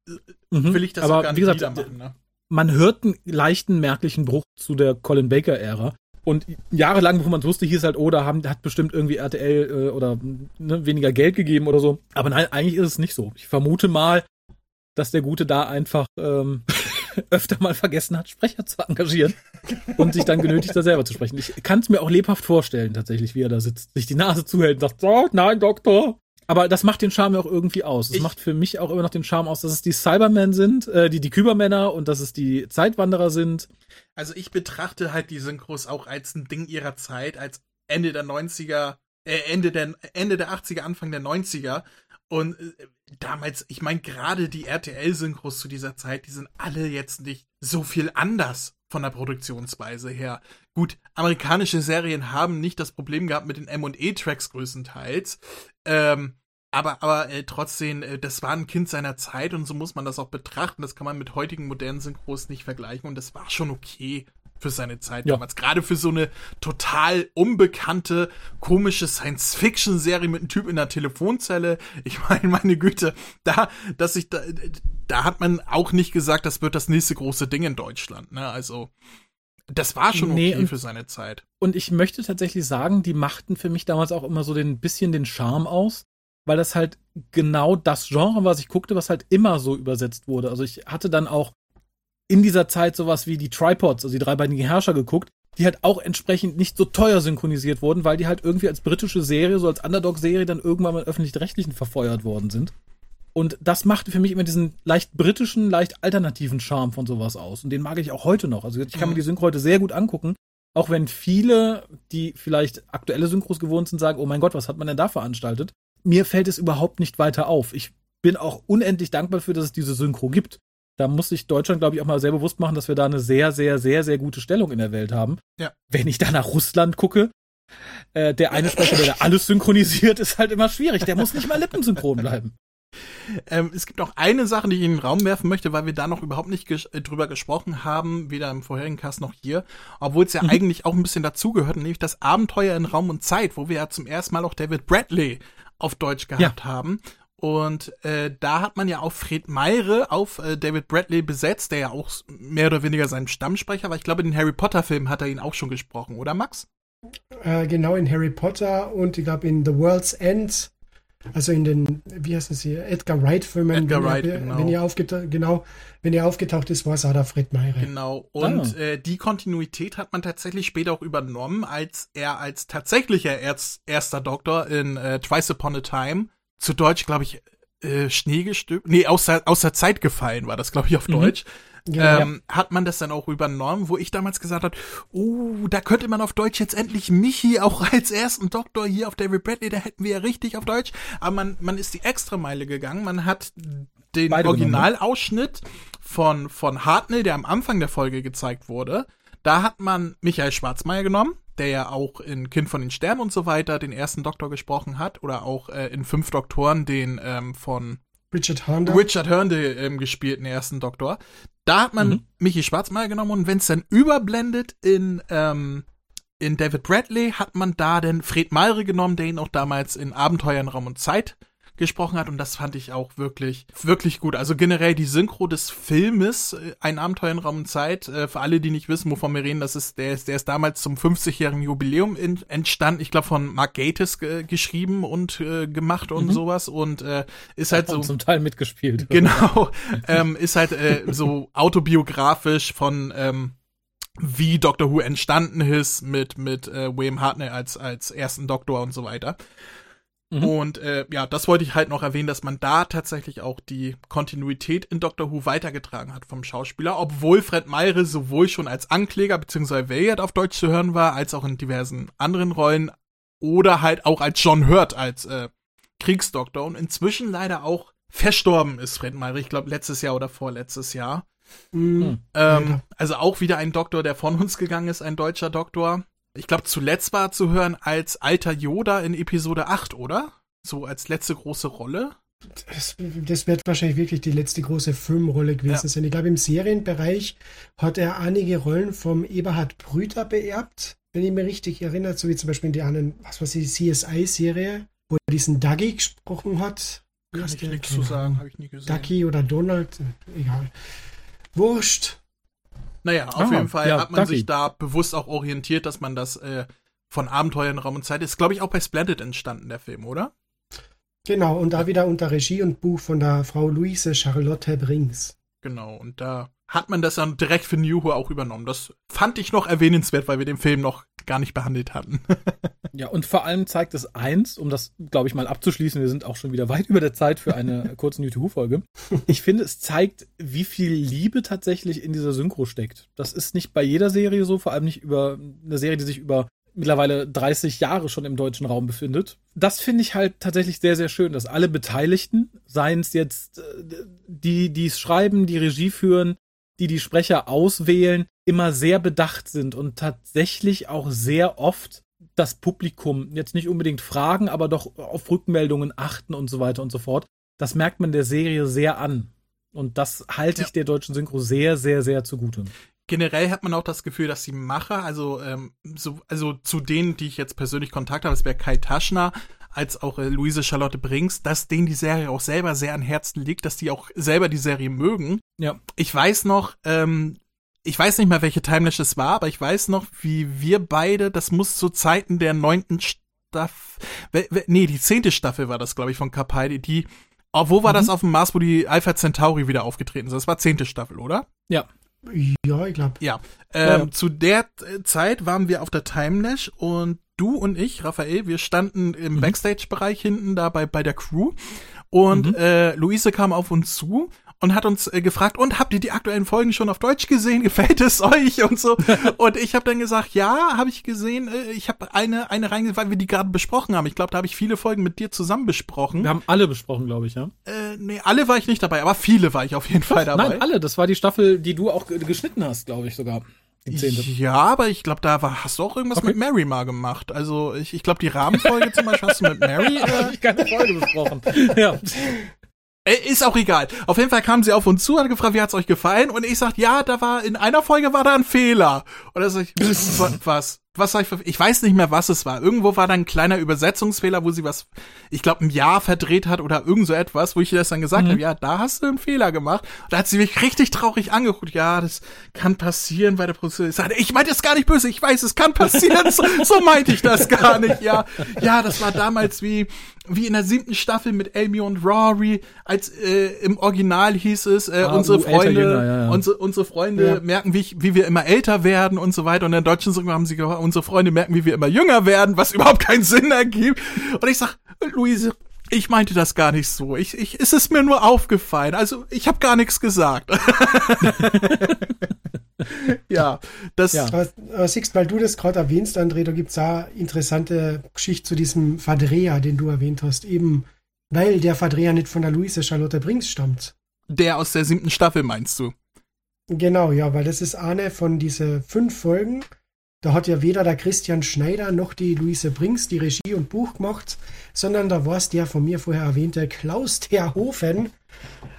äh, mhm, will ich das aber, auch gar nicht wie gesagt, machen, ne?
Man hört einen leichten merklichen Bruch zu der Colin Baker-Ära. Und jahrelang, bevor man es wusste, hieß halt, oh, da haben, hat bestimmt irgendwie RTL äh, oder ne, weniger Geld gegeben oder so. Aber nein, eigentlich ist es nicht so. Ich vermute mal, dass der Gute da einfach ähm, öfter mal vergessen hat, Sprecher zu engagieren und sich dann genötigt, da selber zu sprechen. Ich kann es mir auch lebhaft vorstellen, tatsächlich, wie er da sitzt, sich die Nase zuhält und sagt, oh, nein, Doktor. Aber das macht den Charme ja auch irgendwie aus. Es macht für mich auch immer noch den Charme aus, dass es die Cybermen sind, äh, die, die Kübermänner und dass es die Zeitwanderer sind.
Also ich betrachte halt die Synchros auch als ein Ding ihrer Zeit, als Ende der 90er, äh, Ende der, Ende der 80er, Anfang der 90er. Und äh, damals, ich meine, gerade die RTL-Synchros zu dieser Zeit, die sind alle jetzt nicht so viel anders von der Produktionsweise her. Gut, amerikanische Serien haben nicht das Problem gehabt mit den M&E-Tracks größtenteils. Ähm, aber, aber äh, trotzdem, äh, das war ein Kind seiner Zeit und so muss man das auch betrachten. Das kann man mit heutigen modernen Synchros nicht vergleichen und das war schon okay für seine Zeit ja. damals. Gerade für so eine total unbekannte, komische Science-Fiction-Serie mit einem Typ in der Telefonzelle. Ich meine, meine Güte, da, dass ich da, da hat man auch nicht gesagt, das wird das nächste große Ding in Deutschland. Ne? Also, das war schon okay nee, für seine Zeit.
Und ich möchte tatsächlich sagen, die machten für mich damals auch immer so den bisschen den Charme aus, weil das halt genau das Genre, was ich guckte, was halt immer so übersetzt wurde. Also ich hatte dann auch in dieser Zeit sowas wie die Tripods, also die dreibeinigen Herrscher geguckt, die halt auch entsprechend nicht so teuer synchronisiert wurden, weil die halt irgendwie als britische Serie, so als Underdog-Serie dann irgendwann mal öffentlich-rechtlichen verfeuert worden sind. Und das machte für mich immer diesen leicht britischen, leicht alternativen Charme von sowas aus. Und den mag ich auch heute noch. Also ich kann mhm. mir die Synchro heute sehr gut angucken. Auch wenn viele, die vielleicht aktuelle Synchros gewohnt sind, sagen, oh mein Gott, was hat man denn da veranstaltet? Mir fällt es überhaupt nicht weiter auf. Ich bin auch unendlich dankbar für, dass es diese Synchro gibt da muss sich Deutschland, glaube ich, auch mal sehr bewusst machen, dass wir da eine sehr, sehr, sehr, sehr gute Stellung in der Welt haben.
Ja.
Wenn ich da nach Russland gucke, äh, der eine Sprecher, der da alles synchronisiert, ist halt immer schwierig. Der muss nicht mal lippensynchron bleiben.
Ähm, es gibt auch eine Sache, die ich in den Raum werfen möchte, weil wir da noch überhaupt nicht ges äh, drüber gesprochen haben, weder im vorherigen Cast noch hier, obwohl es ja mhm. eigentlich auch ein bisschen dazugehört, nämlich das Abenteuer in Raum und Zeit, wo wir ja zum ersten Mal auch David Bradley auf Deutsch gehabt ja. haben. Und äh, da hat man ja auch Fred Meire auf äh, David Bradley besetzt, der ja auch mehr oder weniger sein Stammsprecher war. Ich glaube, in den Harry Potter-Filmen hat er ihn auch schon gesprochen, oder Max?
Äh, genau, in Harry Potter und ich glaube in The World's End, also in den, wie heißt das hier, Edgar Wright-Filmen.
Edgar wenn Wright, er, genau.
Wenn er, aufgetaucht, genau, wenn er aufgetaucht ist, war es da Fred Meire.
Genau, und ah. äh, die Kontinuität hat man tatsächlich später auch übernommen, als er als tatsächlicher Erz erster Doktor in äh, Twice Upon a Time zu Deutsch, glaube ich, äh, Schneegestück, nee, aus der Zeit gefallen war das, glaube ich, auf mhm. Deutsch, ja. ähm, hat man das dann auch übernommen, wo ich damals gesagt habe, oh, da könnte man auf Deutsch jetzt endlich Michi auch als ersten Doktor hier auf David Bradley, da hätten wir ja richtig auf Deutsch. Aber man, man ist die Extrameile gegangen, man hat den Beide Originalausschnitt von, von Hartnell, der am Anfang der Folge gezeigt wurde, da hat man Michael Schwarzmeier genommen, der ja auch in Kind von den Sternen und so weiter den ersten Doktor gesprochen hat oder auch äh, in Fünf Doktoren den ähm, von
Richard Hörnde.
Richard Hörnde ähm, gespielten ersten Doktor. Da hat man mhm. Michi Schwarzmeier genommen und wenn es dann überblendet in ähm, in David Bradley hat man da den Fred Mayre genommen, der ihn auch damals in Abenteuer in Raum und Zeit gesprochen hat und das fand ich auch wirklich, wirklich gut. Also generell die Synchro des Filmes, äh, ein Abenteuer in Raum und Zeit, äh, für alle, die nicht wissen, wovon wir reden, das ist, der ist, der ist damals zum 50-jährigen Jubiläum entstanden, ich glaube von Mark Gatiss geschrieben und äh, gemacht und mhm. sowas und äh, ist halt so.
Zum Teil mitgespielt.
Genau, ähm, ist halt äh, so autobiografisch von, ähm, wie Doctor Who entstanden ist mit mit äh, William Hartnell als als ersten Doktor und so weiter. Mhm. Und äh, ja, das wollte ich halt noch erwähnen, dass man da tatsächlich auch die Kontinuität in Doctor Who weitergetragen hat vom Schauspieler, obwohl Fred Meire sowohl schon als Ankläger bzw. Wayard auf Deutsch zu hören war, als auch in diversen anderen Rollen oder halt auch als John Hurt als äh, Kriegsdoktor und inzwischen leider auch verstorben ist Fred Meire, ich glaube letztes Jahr oder vorletztes Jahr. Mhm. Ähm, also auch wieder ein Doktor, der von uns gegangen ist, ein deutscher Doktor ich glaube, zuletzt war zu hören als alter Yoda in Episode 8, oder? So als letzte große Rolle.
Das, das, wird wahrscheinlich wirklich die letzte große Filmrolle gewesen ja. sein. Ich glaube, im Serienbereich hat er einige Rollen vom Eberhard Brüter beerbt, wenn ich mich richtig erinnere, so wie zum Beispiel in der anderen, was weiß ich, CSI-Serie, wo er diesen Dougie gesprochen hat.
Kann ich nichts zu sagen, habe ich nie gesehen.
Dougie oder Donald, egal. Wurscht.
Naja, auf ah, jeden Fall ja, hat man sich da bewusst auch orientiert, dass man das äh, von Abenteuer in Raum und Zeit ist, glaube ich, auch bei Splendid entstanden, der Film, oder?
Genau, und da wieder unter Regie und Buch von der Frau Luise Charlotte Brings.
Genau, und da hat man das dann direkt für New Who auch übernommen. Das fand ich noch erwähnenswert, weil wir den Film noch gar nicht behandelt hatten.
ja, und vor allem zeigt es eins, um das, glaube ich, mal abzuschließen, wir sind auch schon wieder weit über der Zeit für eine kurze New Who-Folge. Ich finde, es zeigt, wie viel Liebe tatsächlich in dieser Synchro steckt. Das ist nicht bei jeder Serie so, vor allem nicht über eine Serie, die sich über mittlerweile 30 Jahre schon im deutschen Raum befindet. Das finde ich halt tatsächlich sehr, sehr schön, dass alle Beteiligten, seien es jetzt äh, die, die es schreiben, die Regie führen, die die Sprecher auswählen, immer sehr bedacht sind und tatsächlich auch sehr oft das Publikum jetzt nicht unbedingt fragen, aber doch auf Rückmeldungen achten und so weiter und so fort. Das merkt man der Serie sehr an. Und das halte ich ja. der deutschen Synchro sehr, sehr, sehr zugute.
Generell hat man auch das Gefühl, dass die Macher, also, ähm, so, also zu denen, die ich jetzt persönlich Kontakt habe, das wäre Kai Taschner, als auch äh, Luise Charlotte Brings, dass denen die Serie auch selber sehr an Herzen liegt, dass die auch selber die Serie mögen.
Ja.
Ich weiß noch, ähm, ich weiß nicht mal, welche Timelash es war, aber ich weiß noch, wie wir beide, das muss zu Zeiten der neunten Staffel, nee, die zehnte Staffel war das, glaube ich, von Capaldi, die, oh, wo war mhm. das auf dem Mars, wo die Alpha Centauri wieder aufgetreten sind? Das war zehnte Staffel, oder?
Ja.
Ja, ich glaube.
Ja. Ähm, ja. Zu der Zeit waren wir auf der Timelash und du und ich, Raphael, wir standen im mhm. Backstage-Bereich hinten da bei, bei der Crew und mhm. äh, Luise kam auf uns zu und hat uns äh, gefragt, und habt ihr die aktuellen Folgen schon auf Deutsch gesehen? Gefällt es euch und so? und ich habe dann gesagt, ja, habe ich gesehen. Äh, ich habe eine eine reingesetzt, weil wir die gerade besprochen haben. Ich glaube, da habe ich viele Folgen mit dir zusammen besprochen.
Wir haben alle besprochen, glaube ich, ja.
Äh, nee, alle war ich nicht dabei, aber viele war ich auf jeden Fall dabei.
Nein, alle. Das war die Staffel, die du auch geschnitten hast, glaube ich sogar.
Ja, aber ich glaube, da war, hast du auch irgendwas okay. mit Mary mal gemacht. Also ich, ich glaube, die Rahmenfolge zum Beispiel hast du mit Mary. Äh,
ich keine Folge besprochen. ja.
Äh, ist auch egal. Auf jeden Fall kam sie auf uns zu, hat gefragt, wie hat's euch gefallen? Und ich sag, ja, da war in einer Folge war da ein Fehler. Und er sagt, was? Was ich, ich weiß nicht mehr, was es war. Irgendwo war da ein kleiner Übersetzungsfehler, wo sie was, ich glaube, ein Jahr verdreht hat oder irgend so etwas, wo ich ihr das dann gesagt mhm. habe, ja, da hast du einen Fehler gemacht. da hat sie mich richtig traurig angeguckt. Ja, das kann passieren bei der Produktion. Ich sagte, ich meinte es gar nicht böse, ich weiß, es kann passieren. so, so meinte ich das gar nicht, ja. Ja, das war damals wie, wie in der siebten Staffel mit Amy und Rory, als äh, im Original hieß es, äh, ah, unsere, uh, Freunde, jünger, ja, ja. Unsere, unsere Freunde ja. merken, wie, ich, wie wir immer älter werden und so weiter. Und in der deutschen Synchro haben sie gesagt, unsere Freunde merken, wie wir immer jünger werden, was überhaupt keinen Sinn ergibt. Und ich sag, Luise, ich meinte das gar nicht so. Ich, ich, es ist mir nur aufgefallen. Also ich habe gar nichts gesagt. ja, das. Ja.
Aber, aber siehst, weil du das gerade erwähnst, André, da gibt's auch interessante Geschichte zu diesem Fadrea, den du erwähnt hast. Eben, weil der Fadrea nicht von der Luise Charlotte Brings stammt.
Der aus der siebten Staffel meinst du?
Genau, ja, weil das ist eine von diese fünf Folgen. Da hat ja weder der Christian Schneider noch die Luise Brings die Regie und Buch gemacht, sondern da war es der von mir vorher erwähnte Klaus Terhofen,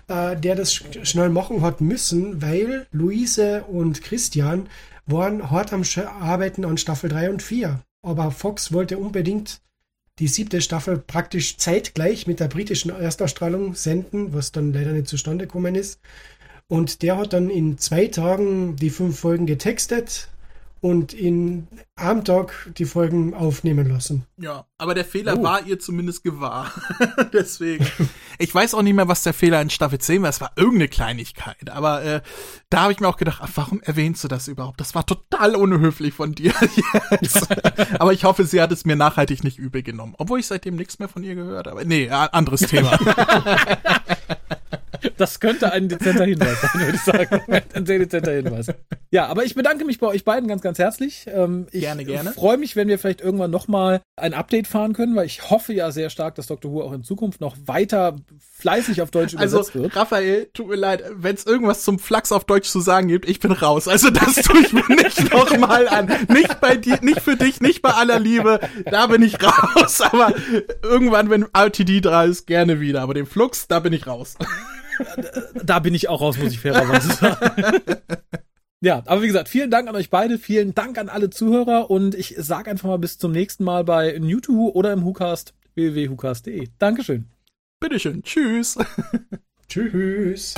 äh, der das schnell machen hat müssen, weil Luise und Christian waren hart am Arbeiten an Staffel 3 und 4. Aber Fox wollte unbedingt die siebte Staffel praktisch zeitgleich mit der britischen Erstausstrahlung senden, was dann leider nicht zustande gekommen ist. Und der hat dann in zwei Tagen die fünf Folgen getextet, und in am Tag die Folgen aufnehmen lassen.
Ja, aber der Fehler oh. war ihr zumindest gewahr. Deswegen. Ich weiß auch nicht mehr, was der Fehler in Staffel 10 war. Es war irgendeine Kleinigkeit. Aber äh, da habe ich mir auch gedacht, ach, warum erwähnst du das überhaupt? Das war total unhöflich von dir. aber ich hoffe, sie hat es mir nachhaltig nicht übel genommen. Obwohl ich seitdem nichts mehr von ihr gehört habe. Nee, anderes Thema.
Das könnte ein dezenter Hinweis sein, würde ich sagen. Ein sehr dezenter Hinweis. Ja, aber ich bedanke mich bei euch beiden ganz, ganz herzlich. Ähm, ich gerne, gerne. freue mich, wenn wir vielleicht irgendwann nochmal ein Update fahren können, weil ich hoffe ja sehr stark, dass Dr. Who auch in Zukunft noch weiter fleißig auf Deutsch
also,
übersetzt wird.
Raphael, tut mir leid, wenn es irgendwas zum Flachs auf Deutsch zu sagen gibt, ich bin raus. Also das tue ich mir nicht nochmal an. Nicht bei dir, nicht für dich, nicht bei aller Liebe. Da bin ich raus. Aber irgendwann, wenn RTD 3 ist, gerne wieder. Aber den Flux, da bin ich raus
da bin ich auch raus, muss ich fairerweise sagen. Ja, aber wie gesagt, vielen Dank an euch beide, vielen Dank an alle Zuhörer und ich sage einfach mal bis zum nächsten Mal bei New to Who oder im WhoCast www.whocast.de. Dankeschön.
Bitteschön. Tschüss.
Tschüss.